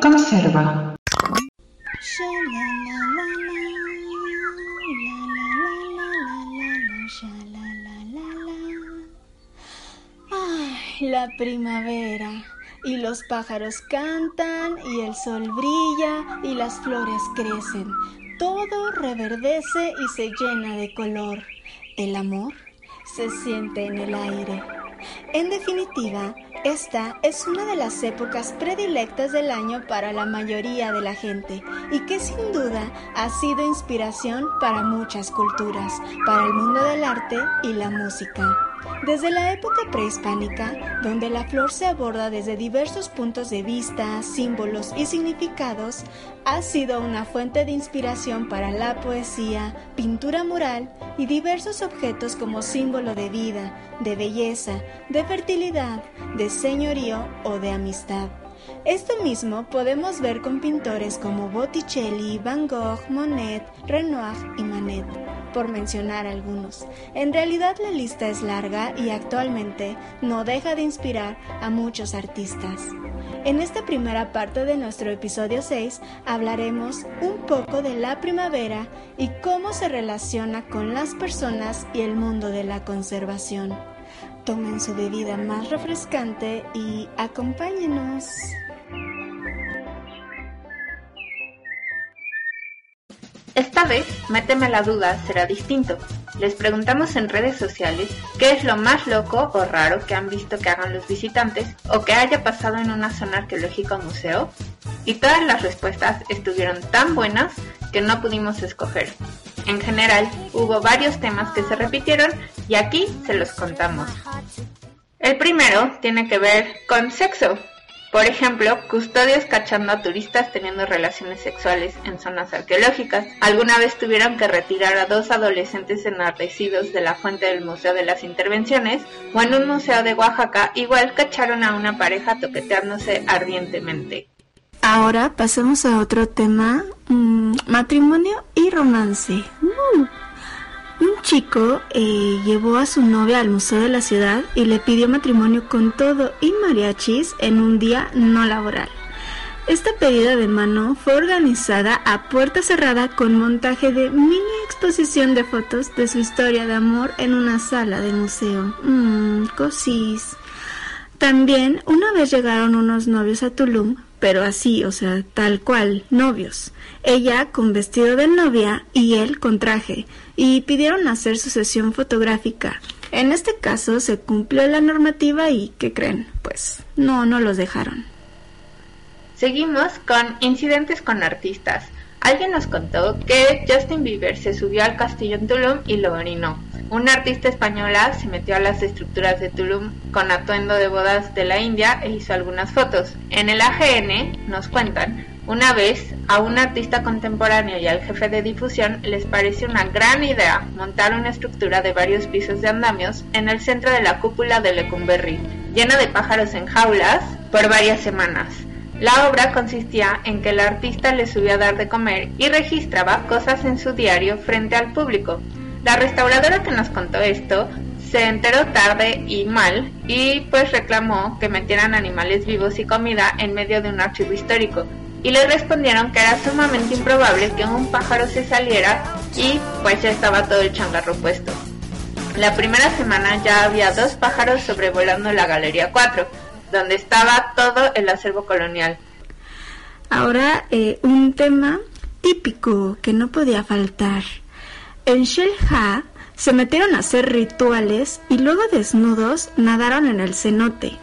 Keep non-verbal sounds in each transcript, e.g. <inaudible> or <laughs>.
conserva. La primavera. Y los pájaros cantan y el sol brilla y las flores crecen. Todo reverdece y se llena de color. El amor se siente en el aire. En definitiva, esta es una de las épocas predilectas del año para la mayoría de la gente y que sin duda ha sido inspiración para muchas culturas, para el mundo del arte y la música. Desde la época prehispánica, donde la flor se aborda desde diversos puntos de vista, símbolos y significados, ha sido una fuente de inspiración para la poesía, pintura mural y diversos objetos como símbolo de vida, de belleza, de fertilidad, de señorío o de amistad. Esto mismo podemos ver con pintores como Botticelli, Van Gogh, Monet, Renoir y Manet, por mencionar algunos. En realidad la lista es larga y actualmente no deja de inspirar a muchos artistas. En esta primera parte de nuestro episodio 6 hablaremos un poco de la primavera y cómo se relaciona con las personas y el mundo de la conservación. Tomen su bebida más refrescante y acompáñenos. Esta vez, méteme la duda, será distinto. Les preguntamos en redes sociales qué es lo más loco o raro que han visto que hagan los visitantes o que haya pasado en una zona arqueológica o museo. Y todas las respuestas estuvieron tan buenas que no pudimos escoger. En general, hubo varios temas que se repitieron y aquí se los contamos. El primero tiene que ver con sexo, por ejemplo, custodios cachando a turistas teniendo relaciones sexuales en zonas arqueológicas. Alguna vez tuvieron que retirar a dos adolescentes enardecidos de la fuente del Museo de las Intervenciones o en un museo de Oaxaca igual cacharon a una pareja toqueteándose ardientemente. Ahora pasemos a otro tema, mm, matrimonio y romance. Uh. Un chico eh, llevó a su novia al museo de la ciudad y le pidió matrimonio con todo y mariachis en un día no laboral. Esta pedida de mano fue organizada a puerta cerrada con montaje de mini exposición de fotos de su historia de amor en una sala de museo. Mmm, cosis. También una vez llegaron unos novios a Tulum, pero así, o sea, tal cual, novios. Ella con vestido de novia y él con traje y pidieron hacer su sesión fotográfica. En este caso se cumplió la normativa y, ¿qué creen? Pues no, no los dejaron. Seguimos con incidentes con artistas. Alguien nos contó que Justin Bieber se subió al castillo en Tulum y lo orinó. Una artista española se metió a las estructuras de Tulum con atuendo de bodas de la India e hizo algunas fotos. En el AGN nos cuentan una vez, a un artista contemporáneo y al jefe de difusión les pareció una gran idea montar una estructura de varios pisos de andamios en el centro de la cúpula de Lecumberri, llena de pájaros en jaulas, por varias semanas. La obra consistía en que el artista les subía a dar de comer y registraba cosas en su diario frente al público. La restauradora que nos contó esto se enteró tarde y mal y pues reclamó que metieran animales vivos y comida en medio de un archivo histórico, y le respondieron que era sumamente improbable que un pájaro se saliera y pues ya estaba todo el changarro puesto. La primera semana ya había dos pájaros sobrevolando la Galería 4, donde estaba todo el acervo colonial. Ahora eh, un tema típico que no podía faltar. En Shelha se metieron a hacer rituales y luego desnudos nadaron en el cenote.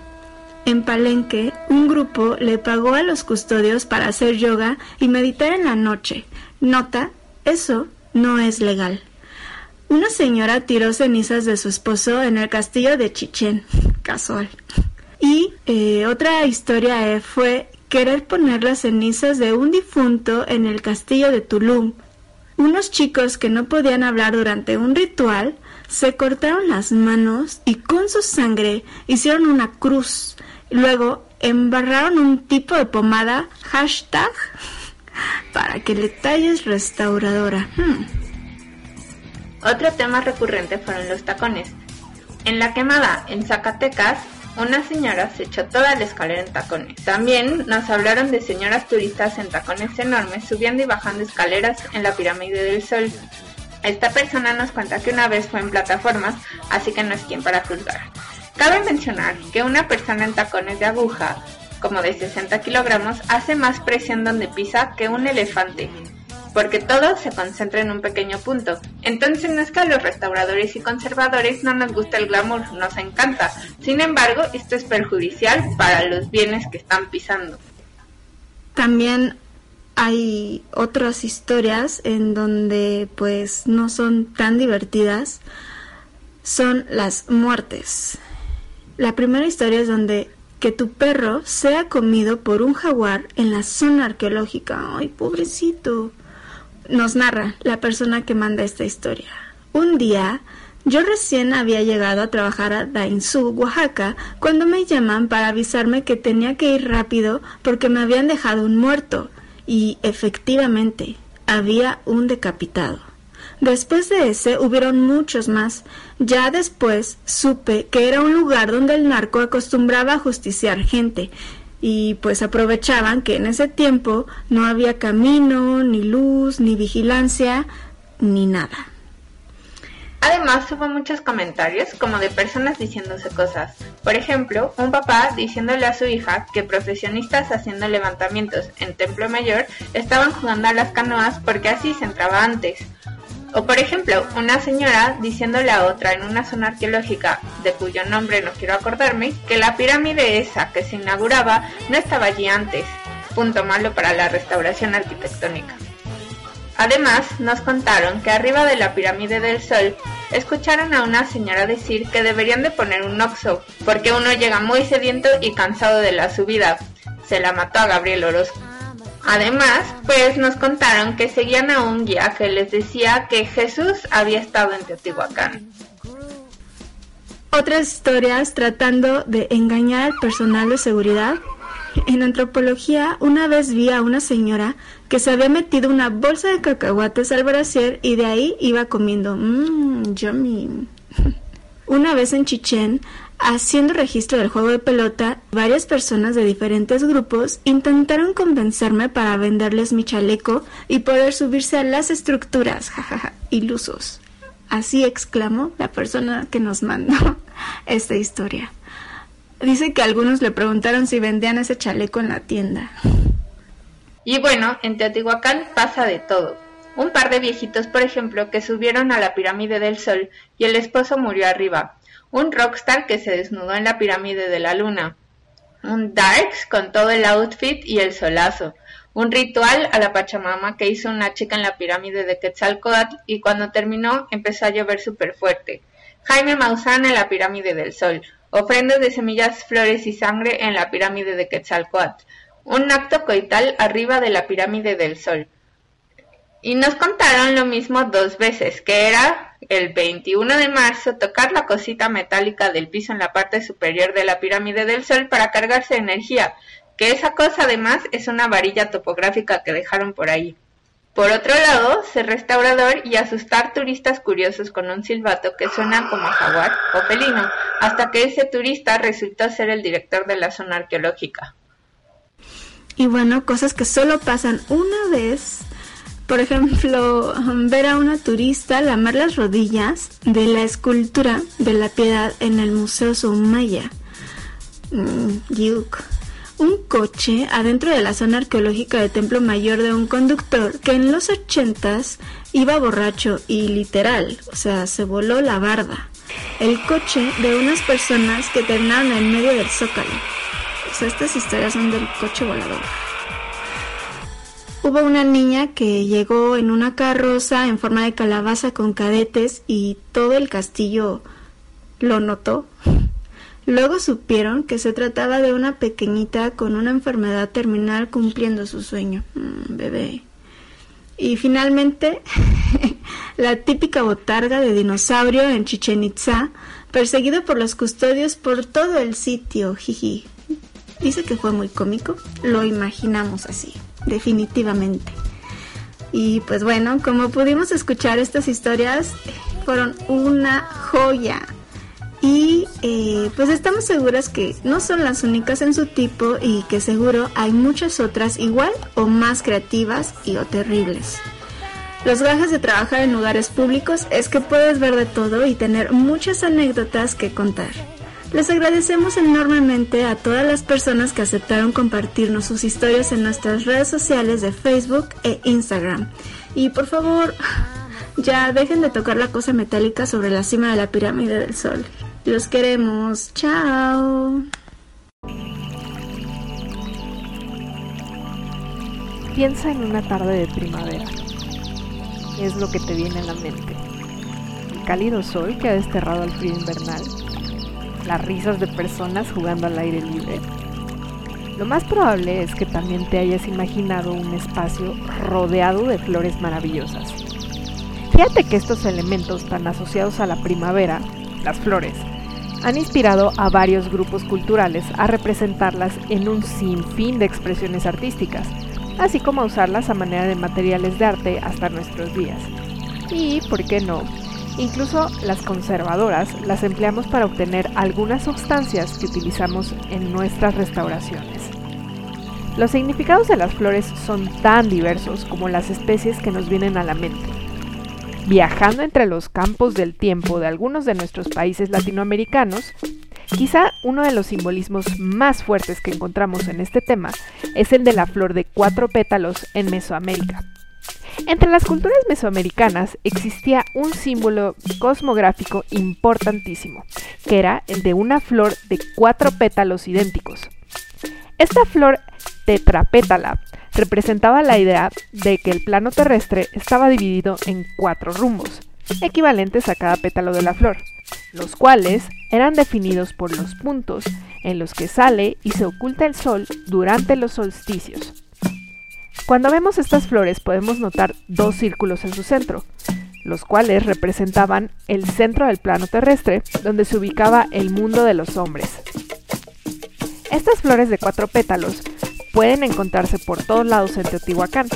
En Palenque, un grupo le pagó a los custodios para hacer yoga y meditar en la noche. Nota, eso no es legal. Una señora tiró cenizas de su esposo en el castillo de Chichén, <laughs> casual. Y eh, otra historia eh, fue querer poner las cenizas de un difunto en el castillo de Tulum. Unos chicos que no podían hablar durante un ritual se cortaron las manos y con su sangre hicieron una cruz Luego embarraron un tipo de pomada hashtag <laughs> para que le talles restauradora. Hmm. Otro tema recurrente fueron los tacones. En la quemada en Zacatecas, una señora se echó toda la escalera en tacones. También nos hablaron de señoras turistas en tacones enormes subiendo y bajando escaleras en la pirámide del sol. Esta persona nos cuenta que una vez fue en plataformas, así que no es quien para juzgar. Cabe mencionar que una persona en tacones de aguja, como de 60 kilogramos, hace más presión donde pisa que un elefante, porque todo se concentra en un pequeño punto. Entonces no es que a los restauradores y conservadores no nos gusta el glamour, nos encanta. Sin embargo, esto es perjudicial para los bienes que están pisando. También hay otras historias en donde pues no son tan divertidas. Son las muertes. La primera historia es donde que tu perro sea comido por un jaguar en la zona arqueológica. Ay, pobrecito. Nos narra la persona que manda esta historia. Un día, yo recién había llegado a trabajar a Dainzú, Oaxaca, cuando me llaman para avisarme que tenía que ir rápido porque me habían dejado un muerto. Y efectivamente, había un decapitado. Después de ese hubieron muchos más. Ya después supe que era un lugar donde el narco acostumbraba a justiciar gente, y pues aprovechaban que en ese tiempo no había camino, ni luz, ni vigilancia, ni nada. Además hubo muchos comentarios como de personas diciéndose cosas. Por ejemplo, un papá diciéndole a su hija que profesionistas haciendo levantamientos en Templo Mayor estaban jugando a las canoas porque así se entraba antes. O por ejemplo, una señora diciéndole a otra en una zona arqueológica, de cuyo nombre no quiero acordarme, que la pirámide esa que se inauguraba no estaba allí antes. Punto malo para la restauración arquitectónica. Además, nos contaron que arriba de la pirámide del Sol escucharon a una señora decir que deberían de poner un oxo, porque uno llega muy sediento y cansado de la subida. Se la mató a Gabriel Orozco. Además, pues nos contaron que seguían a un guía que les decía que Jesús había estado en Teotihuacán. Otras historias tratando de engañar al personal de seguridad. En antropología, una vez vi a una señora que se había metido una bolsa de cacahuates al brasier y de ahí iba comiendo. Mmm, yummy. <laughs> Una vez en Chichén, Haciendo registro del juego de pelota, varias personas de diferentes grupos intentaron convencerme para venderles mi chaleco y poder subirse a las estructuras, <laughs> jajaja, ilusos. Así exclamó la persona que nos mandó <laughs> esta historia. Dice que algunos le preguntaron si vendían ese chaleco en la tienda. Y bueno, en Teotihuacán pasa de todo. Un par de viejitos, por ejemplo, que subieron a la pirámide del sol y el esposo murió arriba un rockstar que se desnudó en la pirámide de la luna, un darks con todo el outfit y el solazo, un ritual a la Pachamama que hizo una chica en la pirámide de Quetzalcoatl y cuando terminó empezó a llover súper fuerte. Jaime Maussan en la pirámide del Sol, ofrendas de semillas, flores y sangre en la pirámide de Quetzalcoatl, un acto coital arriba de la pirámide del Sol. Y nos contaron lo mismo dos veces, que era el 21 de marzo tocar la cosita metálica del piso en la parte superior de la pirámide del Sol para cargarse energía, que esa cosa además es una varilla topográfica que dejaron por ahí. Por otro lado, ser restaurador y asustar turistas curiosos con un silbato que suena como jaguar o felino, hasta que ese turista resultó ser el director de la zona arqueológica. Y bueno, cosas que solo pasan una vez por ejemplo, ver a una turista lamar las rodillas de la escultura de la piedad en el Museo Soumaya. Mm, un coche adentro de la zona arqueológica de Templo Mayor de un conductor que en los ochentas iba borracho y literal, o sea, se voló la barda. El coche de unas personas que terminaron en medio del zócalo. O sea, estas historias son del coche volador. Hubo una niña que llegó en una carroza en forma de calabaza con cadetes y todo el castillo lo notó. Luego supieron que se trataba de una pequeñita con una enfermedad terminal cumpliendo su sueño. Mm, bebé. Y finalmente, <laughs> la típica botarga de dinosaurio en Chichen Itza, perseguido por los custodios por todo el sitio. Jiji. Dice que fue muy cómico. Lo imaginamos así definitivamente. Y pues bueno, como pudimos escuchar estas historias, fueron una joya. y eh, pues estamos seguras que no son las únicas en su tipo y que seguro hay muchas otras igual o más creativas y o terribles. Los gajes de trabajar en lugares públicos es que puedes ver de todo y tener muchas anécdotas que contar. Les agradecemos enormemente a todas las personas que aceptaron compartirnos sus historias en nuestras redes sociales de Facebook e Instagram. Y por favor, ya dejen de tocar la cosa metálica sobre la cima de la pirámide del sol. Los queremos. Chao. Piensa en una tarde de primavera. ¿Qué es lo que te viene a la mente? ¿El cálido sol que ha desterrado al frío invernal? ¿Las risas de personas jugando al aire libre? Lo más probable es que también te hayas imaginado un espacio rodeado de flores maravillosas. Fíjate que estos elementos tan asociados a la primavera, las flores, han inspirado a varios grupos culturales a representarlas en un sinfín de expresiones artísticas, así como a usarlas a manera de materiales de arte hasta nuestros días. Y, ¿por qué no? Incluso las conservadoras las empleamos para obtener algunas sustancias que utilizamos en nuestras restauraciones. Los significados de las flores son tan diversos como las especies que nos vienen a la mente viajando entre los campos del tiempo de algunos de nuestros países latinoamericanos, quizá uno de los simbolismos más fuertes que encontramos en este tema es el de la flor de cuatro pétalos en Mesoamérica. Entre las culturas mesoamericanas existía un símbolo cosmográfico importantísimo, que era el de una flor de cuatro pétalos idénticos. Esta flor tetrapétala representaba la idea de que el plano terrestre estaba dividido en cuatro rumbos, equivalentes a cada pétalo de la flor, los cuales eran definidos por los puntos en los que sale y se oculta el sol durante los solsticios. Cuando vemos estas flores podemos notar dos círculos en su centro, los cuales representaban el centro del plano terrestre donde se ubicaba el mundo de los hombres. Estas flores de cuatro pétalos pueden encontrarse por todos lados en Teotihuacán,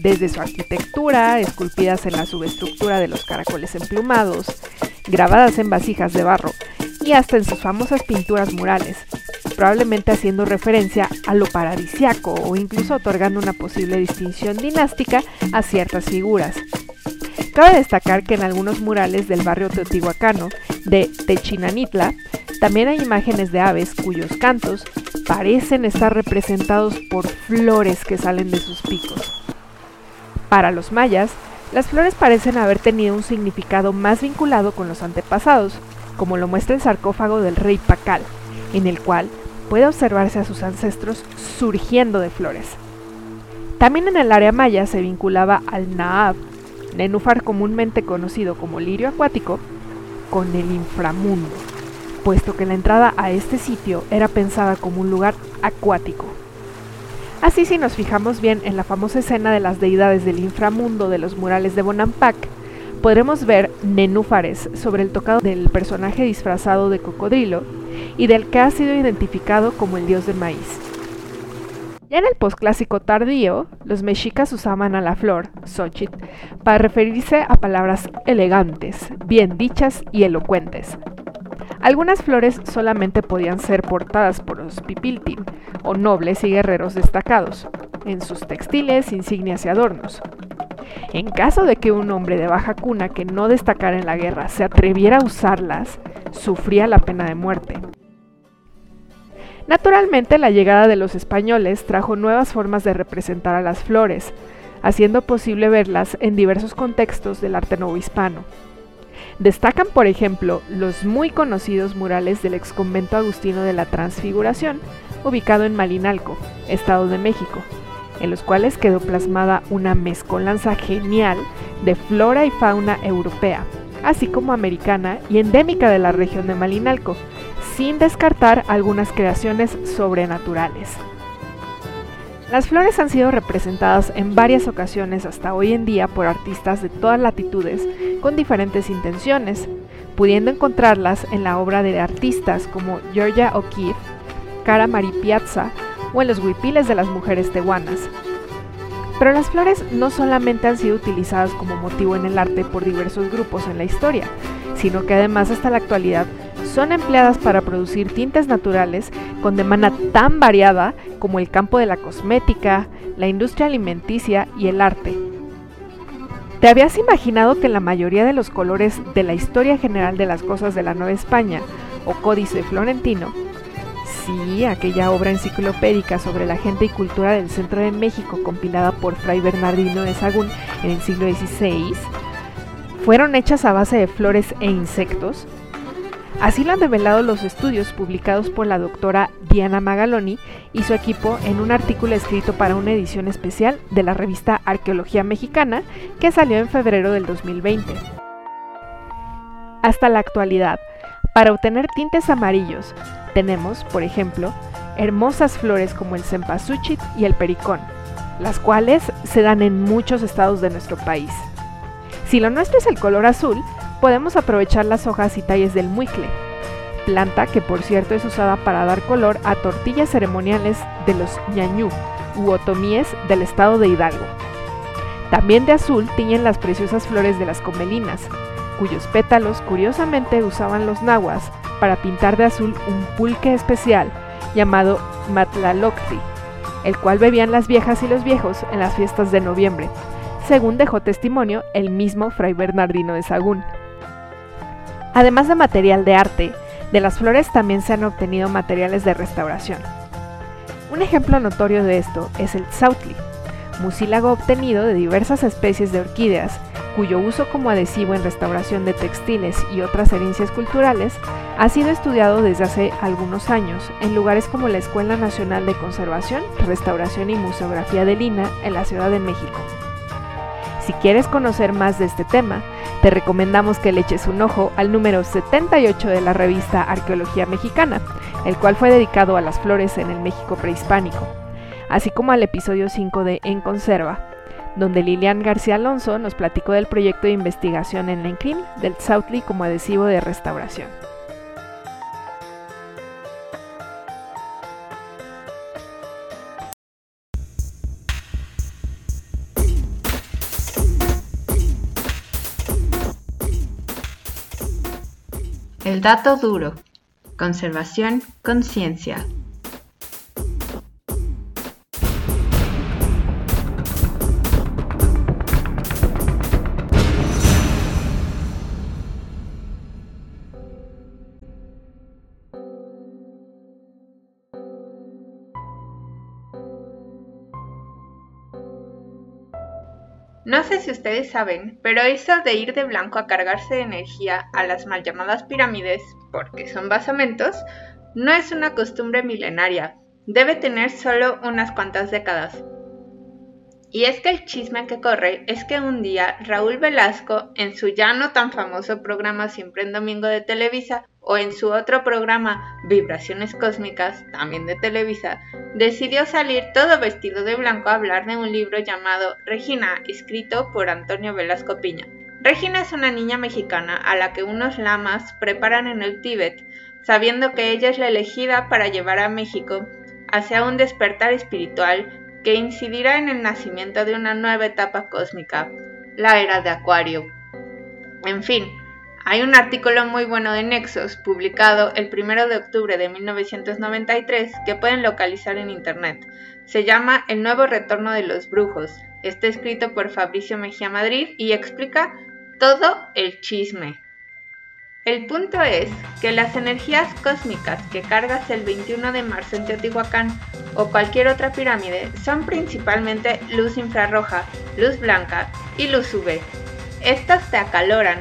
desde su arquitectura, esculpidas en la subestructura de los caracoles emplumados, grabadas en vasijas de barro y hasta en sus famosas pinturas murales, probablemente haciendo referencia a lo paradisiaco o incluso otorgando una posible distinción dinástica a ciertas figuras. Cabe destacar que en algunos murales del barrio teotihuacano de Techinanitla también hay imágenes de aves cuyos cantos parecen estar representados por flores que salen de sus picos. Para los mayas, las flores parecen haber tenido un significado más vinculado con los antepasados, como lo muestra el sarcófago del rey Pacal, en el cual puede observarse a sus ancestros surgiendo de flores. También en el área maya se vinculaba al Naab, nenúfar comúnmente conocido como lirio acuático, con el inframundo puesto que la entrada a este sitio era pensada como un lugar acuático. Así si nos fijamos bien en la famosa escena de las deidades del inframundo de los murales de Bonampak, podremos ver nenúfares sobre el tocado del personaje disfrazado de cocodrilo y del que ha sido identificado como el dios del maíz. Ya en el posclásico tardío, los mexicas usaban a la flor, Xochitl, para referirse a palabras elegantes, bien dichas y elocuentes, algunas flores solamente podían ser portadas por los pipiltin, o nobles y guerreros destacados, en sus textiles, insignias y adornos. En caso de que un hombre de baja cuna que no destacara en la guerra se atreviera a usarlas, sufría la pena de muerte. Naturalmente, la llegada de los españoles trajo nuevas formas de representar a las flores, haciendo posible verlas en diversos contextos del arte novohispano. Destacan, por ejemplo, los muy conocidos murales del ex convento agustino de la Transfiguración, ubicado en Malinalco, Estado de México, en los cuales quedó plasmada una mezcolanza genial de flora y fauna europea, así como americana y endémica de la región de Malinalco, sin descartar algunas creaciones sobrenaturales. Las flores han sido representadas en varias ocasiones hasta hoy en día por artistas de todas latitudes con diferentes intenciones, pudiendo encontrarlas en la obra de artistas como Georgia O'Keeffe, Cara Marie Piazza o en los huipiles de las mujeres tehuanas. Pero las flores no solamente han sido utilizadas como motivo en el arte por diversos grupos en la historia, sino que además hasta la actualidad son empleadas para producir tintes naturales con demanda tan variada como el campo de la cosmética, la industria alimenticia y el arte. ¿Te habías imaginado que la mayoría de los colores de la historia general de las cosas de la Nueva España o Códice Florentino Sí, aquella obra enciclopédica sobre la gente y cultura del centro de México compilada por Fray Bernardino de Sagún en el siglo XVI, fueron hechas a base de flores e insectos. Así lo han revelado los estudios publicados por la doctora Diana Magaloni y su equipo en un artículo escrito para una edición especial de la revista Arqueología Mexicana que salió en febrero del 2020. Hasta la actualidad, para obtener tintes amarillos, tenemos, por ejemplo, hermosas flores como el cempasúchil y el pericón, las cuales se dan en muchos estados de nuestro país. Si lo nuestro es el color azul, podemos aprovechar las hojas y talles del muicle, planta que por cierto es usada para dar color a tortillas ceremoniales de los ñañú u otomíes del estado de Hidalgo. También de azul tiñen las preciosas flores de las comelinas, cuyos pétalos curiosamente usaban los nahuas para pintar de azul un pulque especial llamado Matlaloctli, el cual bebían las viejas y los viejos en las fiestas de noviembre, según dejó testimonio el mismo Fray Bernardino de Sagún. Además de material de arte, de las flores también se han obtenido materiales de restauración. Un ejemplo notorio de esto es el tzautli, mucílago obtenido de diversas especies de orquídeas cuyo uso como adhesivo en restauración de textiles y otras herencias culturales ha sido estudiado desde hace algunos años en lugares como la Escuela Nacional de Conservación, Restauración y Museografía de Lina en la Ciudad de México. Si quieres conocer más de este tema, te recomendamos que le eches un ojo al número 78 de la revista Arqueología Mexicana, el cual fue dedicado a las flores en el México prehispánico, así como al episodio 5 de En Conserva, donde Lilian García Alonso nos platicó del proyecto de investigación en la INCRIM del Southly como adhesivo de restauración. El dato duro. Conservación, conciencia. No sé si ustedes saben, pero eso de ir de blanco a cargarse de energía a las mal llamadas pirámides, porque son basamentos, no es una costumbre milenaria, debe tener solo unas cuantas décadas. Y es que el chisme que corre es que un día Raúl Velasco, en su ya no tan famoso programa Siempre en Domingo de Televisa, o en su otro programa Vibraciones Cósmicas, también de Televisa, decidió salir todo vestido de blanco a hablar de un libro llamado Regina, escrito por Antonio Velasco Piña. Regina es una niña mexicana a la que unos lamas preparan en el Tíbet, sabiendo que ella es la elegida para llevar a México hacia un despertar espiritual que incidirá en el nacimiento de una nueva etapa cósmica, la era de Acuario. En fin, hay un artículo muy bueno de Nexos, publicado el 1 de octubre de 1993, que pueden localizar en internet. Se llama El nuevo retorno de los brujos. Está escrito por Fabricio Mejía Madrid y explica todo el chisme. El punto es que las energías cósmicas que cargas el 21 de marzo en Teotihuacán o cualquier otra pirámide son principalmente luz infrarroja, luz blanca y luz UV. Estas te acaloran,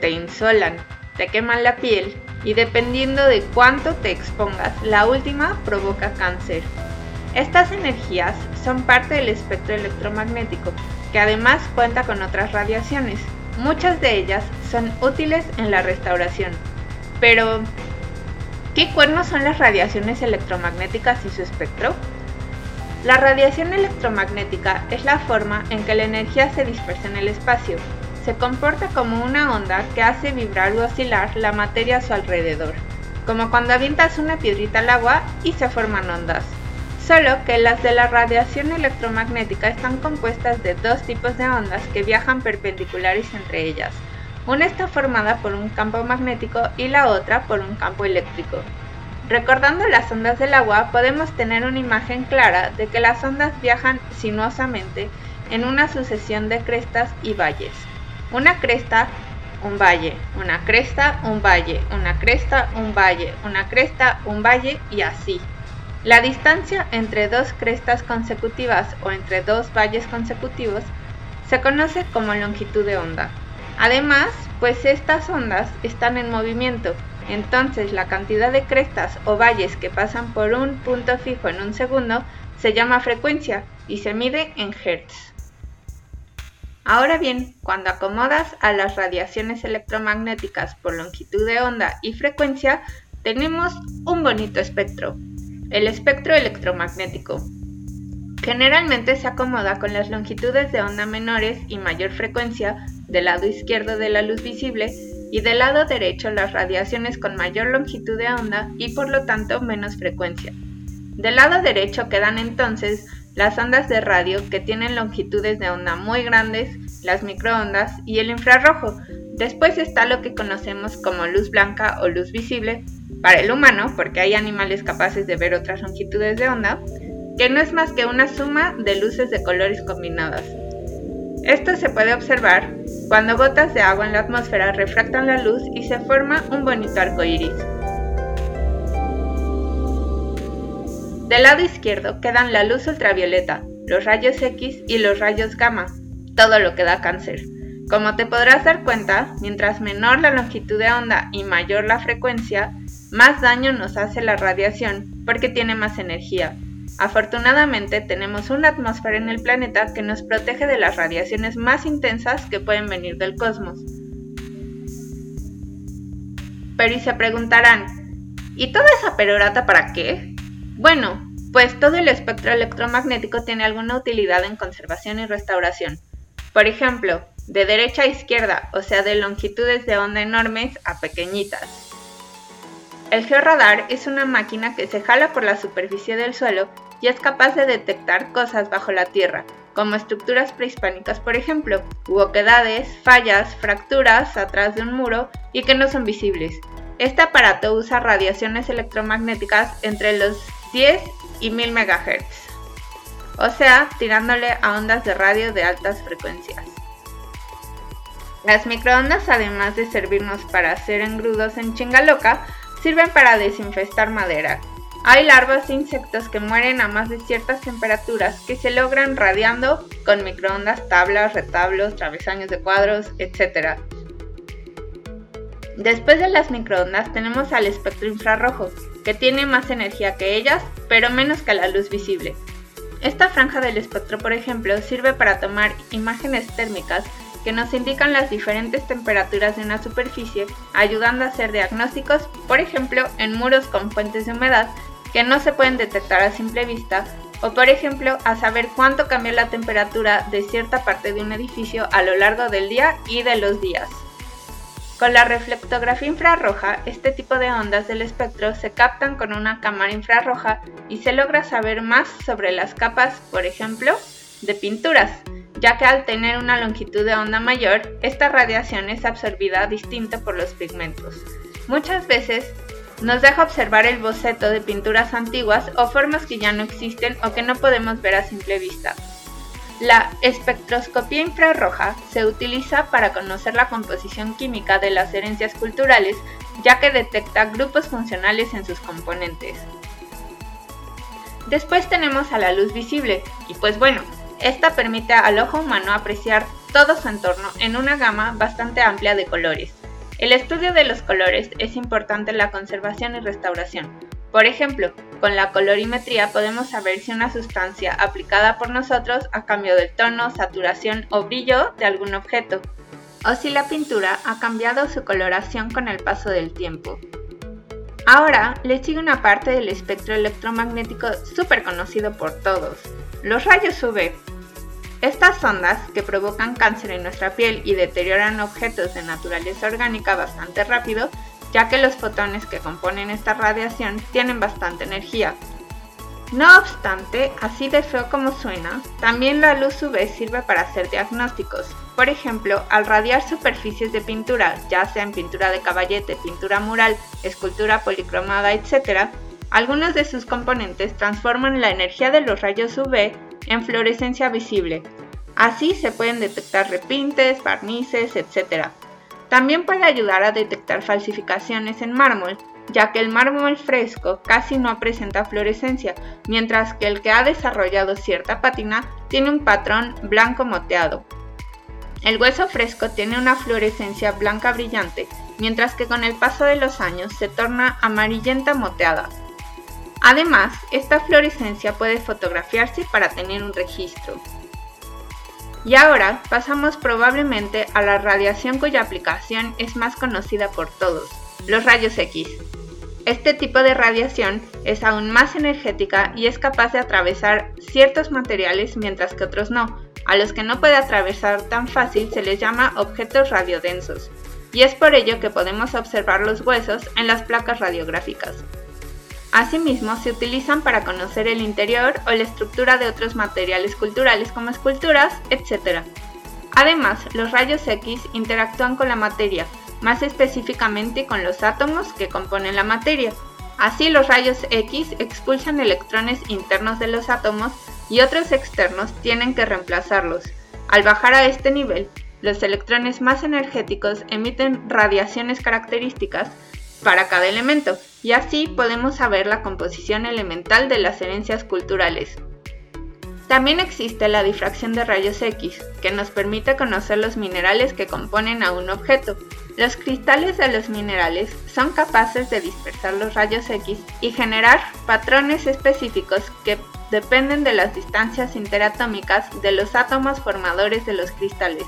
te insolan, te queman la piel y dependiendo de cuánto te expongas, la última provoca cáncer. Estas energías son parte del espectro electromagnético, que además cuenta con otras radiaciones, Muchas de ellas son útiles en la restauración. Pero, ¿qué cuernos son las radiaciones electromagnéticas y su espectro? La radiación electromagnética es la forma en que la energía se dispersa en el espacio. Se comporta como una onda que hace vibrar o oscilar la materia a su alrededor, como cuando avientas una piedrita al agua y se forman ondas solo que las de la radiación electromagnética están compuestas de dos tipos de ondas que viajan perpendiculares entre ellas, Una está formada por un campo magnético y la otra por un campo eléctrico. Recordando las ondas del agua, podemos tener una imagen clara de que las ondas viajan sinuosamente en una sucesión de crestas y valles. Una cresta, un valle, una cresta, un valle, una cresta, un valle, una cresta, un valle y así. La distancia entre dos crestas consecutivas o entre dos valles consecutivos se conoce como longitud de onda. Además, pues estas ondas están en movimiento, entonces la cantidad de crestas o valles que pasan por un punto fijo en un segundo se llama frecuencia y se mide en hertz. Ahora bien, cuando acomodas a las radiaciones electromagnéticas por longitud de onda y frecuencia, tenemos un bonito espectro, el espectro electromagnético. Generalmente se acomoda con las longitudes de onda menores y mayor frecuencia del lado izquierdo de la luz visible y del lado derecho las radiaciones con mayor longitud de onda y por lo tanto menos frecuencia. Del lado derecho quedan entonces las ondas de radio que tienen longitudes de onda muy grandes, las microondas y el infrarrojo. Después está lo que conocemos como luz blanca o luz visible, para el humano, porque hay animales capaces de ver otras longitudes de onda, que no es más que una suma de luces de colores combinadas. Esto se puede observar cuando gotas de agua en la atmósfera refractan la luz y se forma un bonito arco iris. Del lado izquierdo quedan la luz ultravioleta, los rayos X y los rayos gamma, todo lo que da cáncer. Como te podrás dar cuenta, mientras menor la longitud de onda y mayor la frecuencia, más daño nos hace la radiación porque tiene más energía. Afortunadamente tenemos una atmósfera en el planeta que nos protege de las radiaciones más intensas que pueden venir del cosmos. Pero y se preguntarán, ¿y toda esa perorata para qué? Bueno, pues todo el espectro electromagnético tiene alguna utilidad en conservación y restauración. Por ejemplo, de derecha a izquierda, o sea, de longitudes de onda enormes a pequeñitas. El georradar es una máquina que se jala por la superficie del suelo y es capaz de detectar cosas bajo la tierra, como estructuras prehispánicas por ejemplo, u oquedades, fallas, fracturas atrás de un muro y que no son visibles. Este aparato usa radiaciones electromagnéticas entre los 10 y 1000 MHz, o sea, tirándole a ondas de radio de altas frecuencias. Las microondas, además de servirnos para hacer engrudos en chingaloca, Sirven para desinfestar madera. Hay larvas de insectos que mueren a más de ciertas temperaturas que se logran radiando con microondas, tablas, retablos, travesaños de cuadros, etc. Después de las microondas tenemos al espectro infrarrojo, que tiene más energía que ellas, pero menos que la luz visible. Esta franja del espectro, por ejemplo, sirve para tomar imágenes térmicas que nos indican las diferentes temperaturas de una superficie, ayudando a hacer diagnósticos, por ejemplo, en muros con fuentes de humedad que no se pueden detectar a simple vista, o por ejemplo, a saber cuánto cambia la temperatura de cierta parte de un edificio a lo largo del día y de los días. Con la reflectografía infrarroja, este tipo de ondas del espectro se captan con una cámara infrarroja y se logra saber más sobre las capas, por ejemplo, de pinturas, ya que al tener una longitud de onda mayor, esta radiación es absorbida distinta por los pigmentos. Muchas veces nos deja observar el boceto de pinturas antiguas o formas que ya no existen o que no podemos ver a simple vista. La espectroscopía infrarroja se utiliza para conocer la composición química de las herencias culturales, ya que detecta grupos funcionales en sus componentes. Después tenemos a la luz visible, y pues bueno, esta permite al ojo humano apreciar todo su entorno en una gama bastante amplia de colores. El estudio de los colores es importante en la conservación y restauración. Por ejemplo, con la colorimetría podemos saber si una sustancia aplicada por nosotros ha cambiado el tono, saturación o brillo de algún objeto, o si la pintura ha cambiado su coloración con el paso del tiempo. Ahora le sigue una parte del espectro electromagnético súper conocido por todos, los rayos UV. Estas ondas, que provocan cáncer en nuestra piel y deterioran objetos de naturaleza orgánica bastante rápido, ya que los fotones que componen esta radiación tienen bastante energía. No obstante, así de feo como suena, también la luz UV sirve para hacer diagnósticos. Por ejemplo, al radiar superficies de pintura, ya sea en pintura de caballete, pintura mural, escultura policromada, etc., algunos de sus componentes transforman la energía de los rayos UV en fluorescencia visible. Así se pueden detectar repintes, barnices, etc. También puede ayudar a detectar falsificaciones en mármol, ya que el mármol fresco casi no presenta fluorescencia, mientras que el que ha desarrollado cierta pátina tiene un patrón blanco moteado. El hueso fresco tiene una fluorescencia blanca brillante, mientras que con el paso de los años se torna amarillenta moteada. Además, esta fluorescencia puede fotografiarse para tener un registro. Y ahora pasamos probablemente a la radiación cuya aplicación es más conocida por todos, los rayos X. Este tipo de radiación es aún más energética y es capaz de atravesar ciertos materiales mientras que otros no. A los que no puede atravesar tan fácil se les llama objetos radiodensos, y es por ello que podemos observar los huesos en las placas radiográficas. Asimismo, se utilizan para conocer el interior o la estructura de otros materiales culturales como esculturas, etc. Además, los rayos X interactúan con la materia, más específicamente con los átomos que componen la materia. Así los rayos X expulsan electrones internos de los átomos y otros externos tienen que reemplazarlos. Al bajar a este nivel, los electrones más energéticos emiten radiaciones características para cada elemento y así podemos saber la composición elemental de las herencias culturales. También existe la difracción de rayos X, que nos permite conocer los minerales que componen a un objeto. Los cristales de los minerales son capaces de dispersar los rayos X y generar patrones específicos que dependen de las distancias interatómicas de los átomos formadores de los cristales.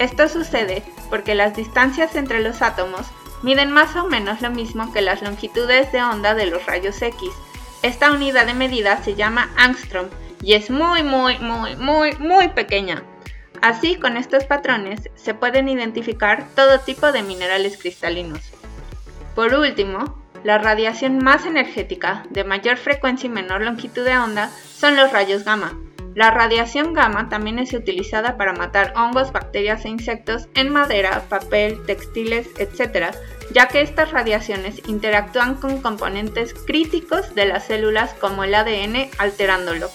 Esto sucede porque las distancias entre los átomos miden más o menos lo mismo que las longitudes de onda de los rayos X. Esta unidad de medida se llama angstrom y es muy muy muy muy muy pequeña. Así, con estos patrones se pueden identificar todo tipo de minerales cristalinos. Por último, la radiación más energética, de mayor frecuencia y menor longitud de onda, son los rayos gamma. La radiación gamma también es utilizada para matar hongos, bacterias e insectos en madera, papel, textiles, etc., ya que estas radiaciones interactúan con componentes críticos de las células como el ADN alterándolo.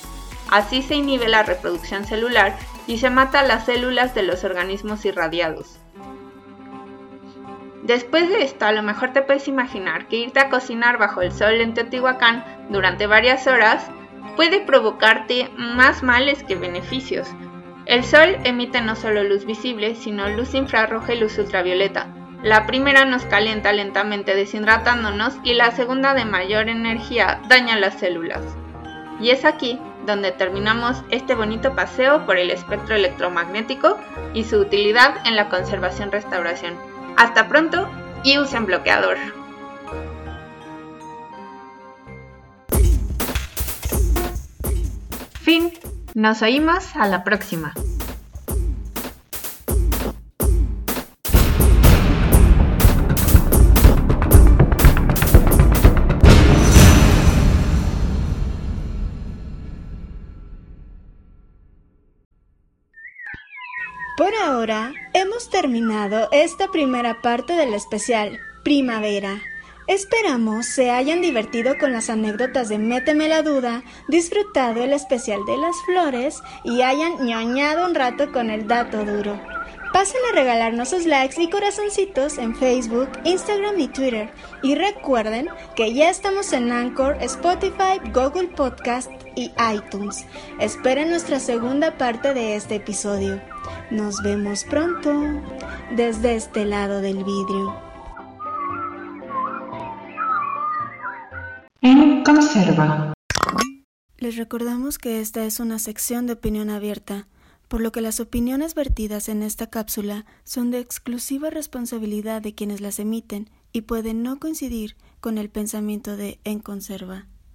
Así se inhibe la reproducción celular y se mata las células de los organismos irradiados. Después de esto, a lo mejor te puedes imaginar que irte a cocinar bajo el sol en Teotihuacán durante varias horas puede provocarte más males que beneficios. El sol emite no solo luz visible, sino luz infrarroja y luz ultravioleta. La primera nos calienta lentamente deshidratándonos y la segunda de mayor energía daña las células. Y es aquí donde terminamos este bonito paseo por el espectro electromagnético y su utilidad en la conservación-restauración. Hasta pronto y usen bloqueador. Nos oímos a la próxima. Por ahora, hemos terminado esta primera parte del especial Primavera. Esperamos se hayan divertido con las anécdotas de Méteme la Duda, disfrutado el especial de las flores y hayan ñoñado un rato con el dato duro. Pasen a regalarnos sus likes y corazoncitos en Facebook, Instagram y Twitter. Y recuerden que ya estamos en Anchor, Spotify, Google Podcast y iTunes. Esperen nuestra segunda parte de este episodio. Nos vemos pronto desde este lado del vidrio. En conserva. Les recordamos que esta es una sección de opinión abierta, por lo que las opiniones vertidas en esta cápsula son de exclusiva responsabilidad de quienes las emiten y pueden no coincidir con el pensamiento de En Conserva.